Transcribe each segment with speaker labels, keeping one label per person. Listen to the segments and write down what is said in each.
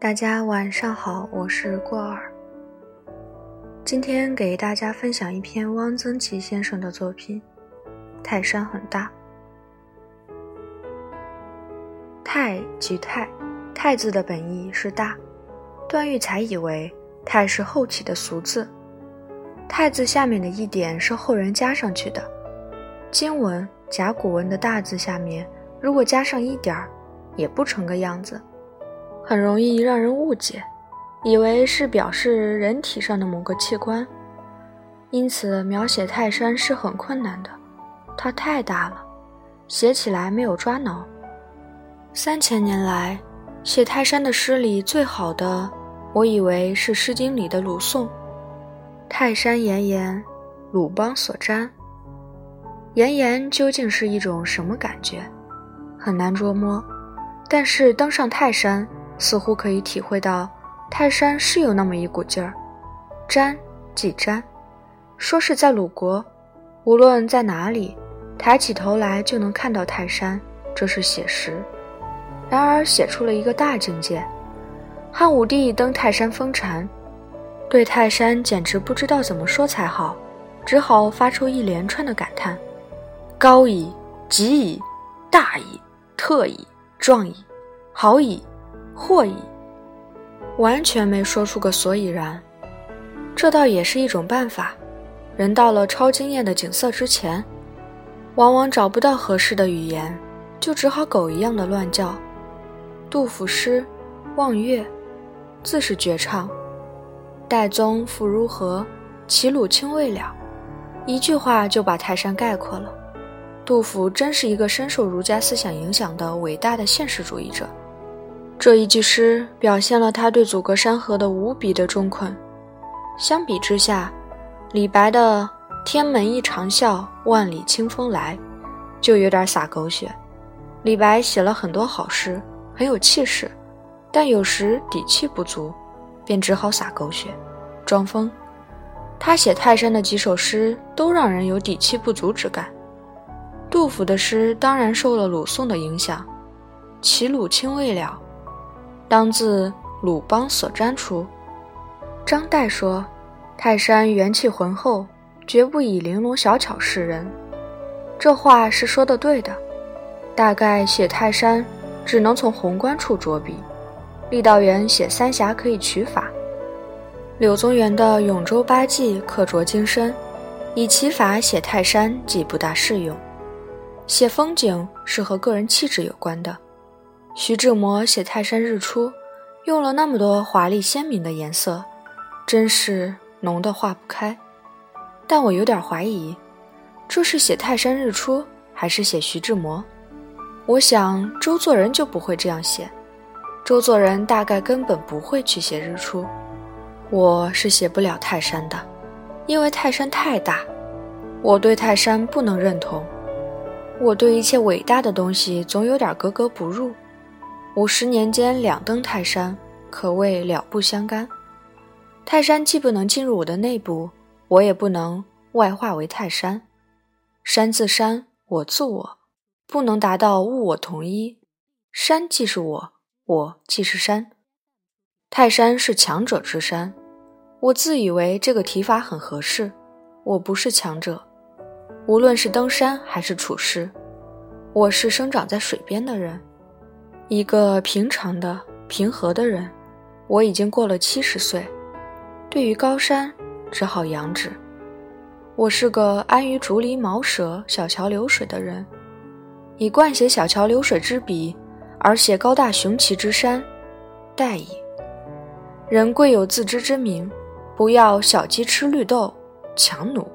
Speaker 1: 大家晚上好，我是过儿。今天给大家分享一篇汪曾祺先生的作品《泰山很大》。泰即泰，泰字的本意是大。段玉裁以为泰是后起的俗字，泰字下面的一点是后人加上去的。金文、甲骨文的大字下面如果加上一点儿。也不成个样子，很容易让人误解，以为是表示人体上的某个器官。因此，描写泰山是很困难的，它太大了，写起来没有抓挠。三千年来，写泰山的诗里最好的，我以为是《诗经》里的鲁颂：“泰山岩岩，鲁邦所瞻。”岩岩究竟是一种什么感觉，很难捉摸。但是登上泰山，似乎可以体会到泰山是有那么一股劲儿。瞻即瞻，说是在鲁国，无论在哪里，抬起头来就能看到泰山，这是写实。然而写出了一个大境界。汉武帝登泰山封禅，对泰山简直不知道怎么说才好，只好发出一连串的感叹：高矣，极矣，大矣，特矣。壮矣，好矣，或矣，完全没说出个所以然。这倒也是一种办法。人到了超惊艳的景色之前，往往找不到合适的语言，就只好狗一样的乱叫。杜甫诗《望岳》，自是绝唱。岱宗复如何？齐鲁青未了。一句话就把泰山概括了。杜甫真是一个深受儒家思想影响的伟大的现实主义者。这一句诗表现了他对阻隔山河的无比的中困。相比之下，李白的“天门一长啸，万里清风来”就有点洒狗血。李白写了很多好诗，很有气势，但有时底气不足，便只好洒狗血，装疯。他写泰山的几首诗都让人有底气不足之感。杜甫的诗当然受了鲁宋的影响，“齐鲁青未了”，当自鲁邦所瞻出。张岱说：“泰山元气浑厚，绝不以玲珑小巧示人。”这话是说的对的。大概写泰山只能从宏观处着笔。郦道元写三峡可以取法，柳宗元的《永州八记》刻琢精深，以其法写泰山既不大适用。写风景是和个人气质有关的。徐志摩写泰山日出，用了那么多华丽鲜明的颜色，真是浓得化不开。但我有点怀疑，这是写泰山日出，还是写徐志摩？我想周作人就不会这样写。周作人大概根本不会去写日出。我是写不了泰山的，因为泰山太大，我对泰山不能认同。我对一切伟大的东西总有点格格不入。五十年间两登泰山，可谓了不相干。泰山既不能进入我的内部，我也不能外化为泰山。山自山，我自我，不能达到物我同一。山既是我，我既是山。泰山是强者之山，我自以为这个提法很合适。我不是强者。无论是登山还是处事，我是生长在水边的人，一个平常的平和的人。我已经过了七十岁，对于高山只好仰止。我是个安于竹篱茅舍、小桥流水的人，以惯写小桥流水之笔，而写高大雄奇之山，殆矣。人贵有自知之明，不要小鸡吃绿豆，强弩。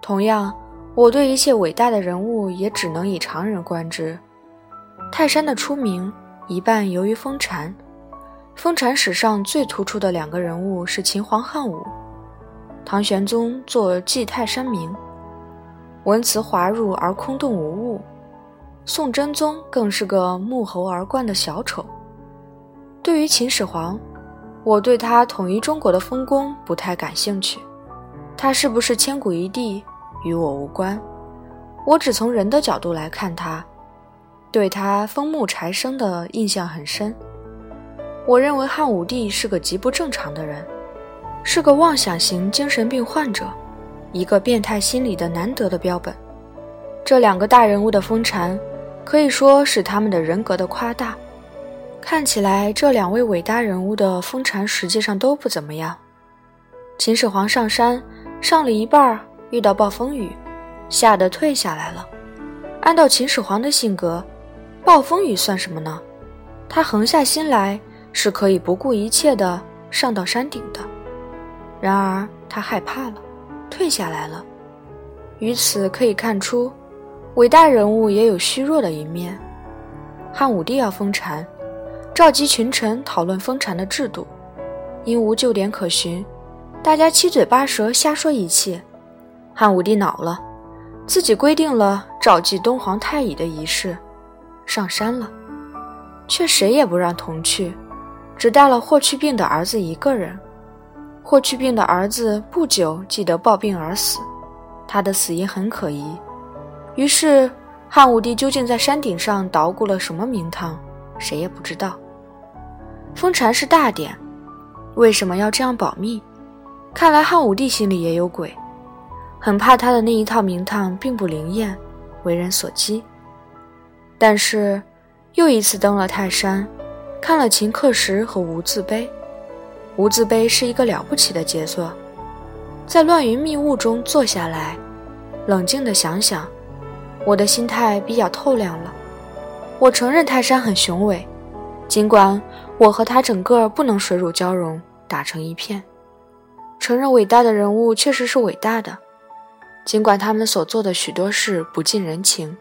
Speaker 1: 同样，我对一切伟大的人物也只能以常人观之。泰山的出名，一半由于封禅。封禅史上最突出的两个人物是秦皇汉武。唐玄宗作祭泰山铭，文辞华入而空洞无物；宋真宗更是个沐猴而冠的小丑。对于秦始皇，我对他统一中国的丰功不太感兴趣。他是不是千古一帝？与我无关，我只从人的角度来看他，对他枫木柴生的印象很深。我认为汉武帝是个极不正常的人，是个妄想型精神病患者，一个变态心理的难得的标本。这两个大人物的疯禅，可以说是他们的人格的夸大。看起来，这两位伟大人物的疯禅实际上都不怎么样。秦始皇上山，上了一半遇到暴风雨，吓得退下来了。按照秦始皇的性格，暴风雨算什么呢？他横下心来。是可以不顾一切的上到山顶的，然而他害怕了，退下来了。于此可以看出，伟大人物也有虚弱的一面。汉武帝要封禅，召集群臣讨论封禅的制度，因无旧典可循，大家七嘴八舌瞎说一气。汉武帝恼了，自己规定了召集东皇太乙的仪式，上山了，却谁也不让同去。只带了霍去病的儿子一个人。霍去病的儿子不久即得暴病而死，他的死因很可疑。于是汉武帝究竟在山顶上捣鼓了什么名堂，谁也不知道。封禅是大典，为什么要这样保密？看来汉武帝心里也有鬼，很怕他的那一套名堂并不灵验，为人所讥。但是又一次登了泰山。看了秦刻石和无字碑，无字碑是一个了不起的杰作。在乱云密雾中坐下来，冷静地想想，我的心态比较透亮了。我承认泰山很雄伟，尽管我和他整个不能水乳交融，打成一片。承认伟大的人物确实是伟大的，尽管他们所做的许多事不近人情。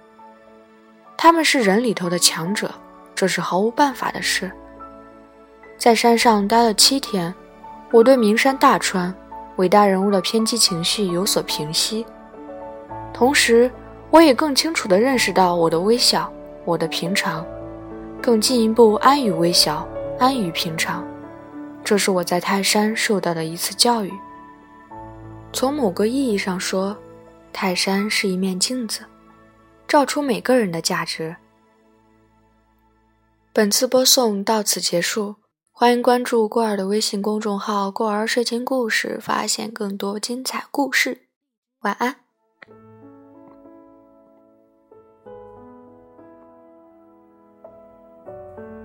Speaker 1: 他们是人里头的强者。这是毫无办法的事。在山上待了七天，我对名山大川、伟大人物的偏激情绪有所平息，同时，我也更清楚地认识到我的微小、我的平常，更进一步安于微小、安于平常。这是我在泰山受到的一次教育。从某个意义上说，泰山是一面镜子，照出每个人的价值。本次播送到此结束，欢迎关注过儿的微信公众号“过儿睡前故事”，发现更多精彩故事。晚安。